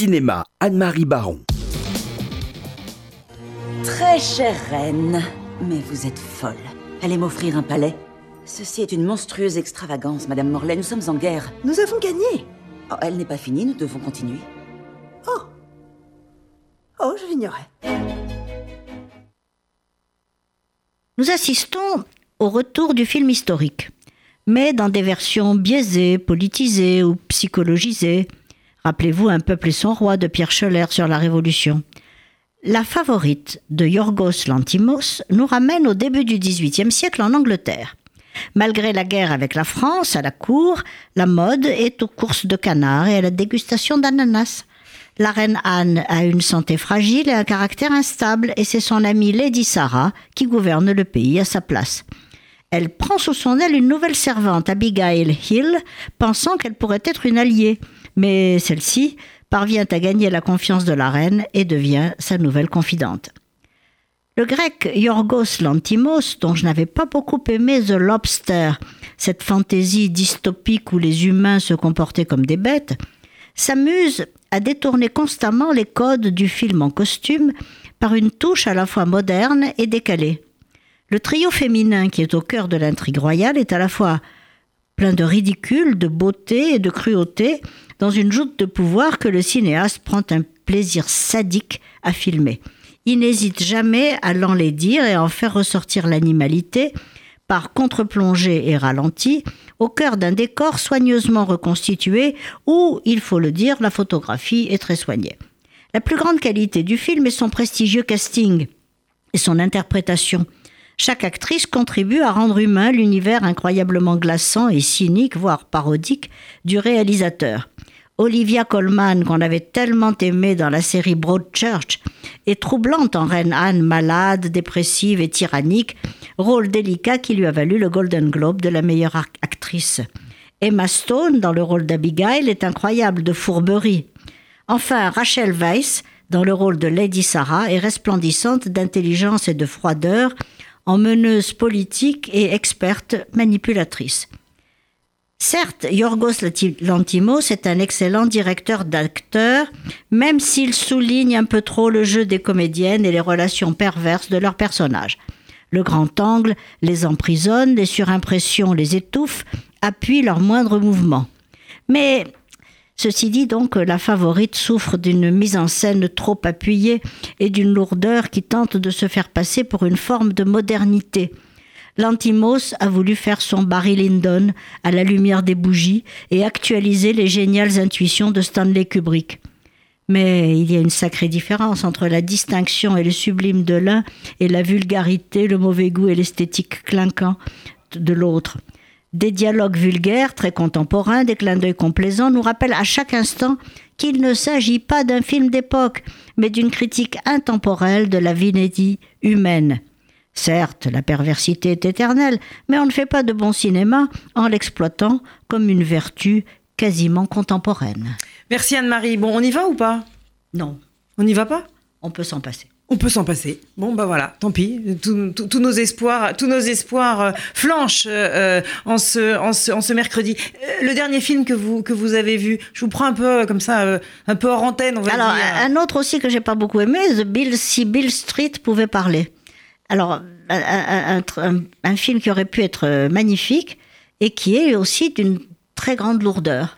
Cinéma, Anne-Marie Baron. Très chère reine, mais vous êtes folle. Allez m'offrir un palais Ceci est une monstrueuse extravagance, Madame Morlaix. Nous sommes en guerre. Nous avons gagné. Oh, elle n'est pas finie, nous devons continuer. Oh. Oh, je l'ignorais. Nous assistons au retour du film historique, mais dans des versions biaisées, politisées ou psychologisées. Rappelez-vous Un peuple et son roi de Pierre Scholler sur la Révolution. La favorite de Yorgos Lantimos nous ramène au début du XVIIIe siècle en Angleterre. Malgré la guerre avec la France, à la cour, la mode est aux courses de canards et à la dégustation d'ananas. La reine Anne a une santé fragile et un caractère instable, et c'est son amie Lady Sarah qui gouverne le pays à sa place. Elle prend sous son aile une nouvelle servante, Abigail Hill, pensant qu'elle pourrait être une alliée, mais celle-ci parvient à gagner la confiance de la reine et devient sa nouvelle confidente. Le grec Yorgos Lantimos, dont je n'avais pas beaucoup aimé The Lobster, cette fantaisie dystopique où les humains se comportaient comme des bêtes, s'amuse à détourner constamment les codes du film en costume par une touche à la fois moderne et décalée. Le trio féminin qui est au cœur de l'intrigue royale est à la fois plein de ridicule, de beauté et de cruauté, dans une joute de pouvoir que le cinéaste prend un plaisir sadique à filmer. Il n'hésite jamais à l'enlaidir et à en faire ressortir l'animalité par contre-plongée et ralenti, au cœur d'un décor soigneusement reconstitué où, il faut le dire, la photographie est très soignée. La plus grande qualité du film est son prestigieux casting et son interprétation. Chaque actrice contribue à rendre humain l'univers incroyablement glaçant et cynique, voire parodique, du réalisateur. Olivia Colman, qu'on avait tellement aimée dans la série Broadchurch, est troublante en Reine Anne, malade, dépressive et tyrannique, rôle délicat qui lui a valu le Golden Globe de la meilleure actrice. Emma Stone, dans le rôle d'Abigail, est incroyable de fourberie. Enfin, Rachel Weisz, dans le rôle de Lady Sarah, est resplendissante d'intelligence et de froideur, en meneuse politique et experte manipulatrice. Certes, Yorgos Lantimos est un excellent directeur d'acteurs, même s'il souligne un peu trop le jeu des comédiennes et les relations perverses de leurs personnages. Le grand angle les emprisonne, les surimpressions les étouffent, appuient leurs moindres mouvements. Mais Ceci dit donc, la favorite souffre d'une mise en scène trop appuyée et d'une lourdeur qui tente de se faire passer pour une forme de modernité. Lantimos a voulu faire son Barry Lyndon à la lumière des bougies et actualiser les géniales intuitions de Stanley Kubrick. Mais il y a une sacrée différence entre la distinction et le sublime de l'un et la vulgarité, le mauvais goût et l'esthétique clinquant de l'autre. Des dialogues vulgaires, très contemporains, des clins d'œil complaisants nous rappellent à chaque instant qu'il ne s'agit pas d'un film d'époque, mais d'une critique intemporelle de la vinédie humaine. Certes, la perversité est éternelle, mais on ne fait pas de bon cinéma en l'exploitant comme une vertu quasiment contemporaine. Merci Anne-Marie. Bon, on y va ou pas? Non. On n'y va pas? On peut s'en passer. On peut s'en passer. Bon, bah voilà, tant pis. Tous nos espoirs, tous nos espoirs euh, flanchent euh, en, ce, en, ce, mercredi. Euh, le dernier film que vous, que vous avez vu, je vous prends un peu comme ça, un peu hors antenne, on va Alors, dire. un autre aussi que j'ai pas beaucoup aimé, The Bill, si Bill Street pouvait parler. Alors, un, film qui aurait pu être magnifique et qui est aussi d'une très grande lourdeur.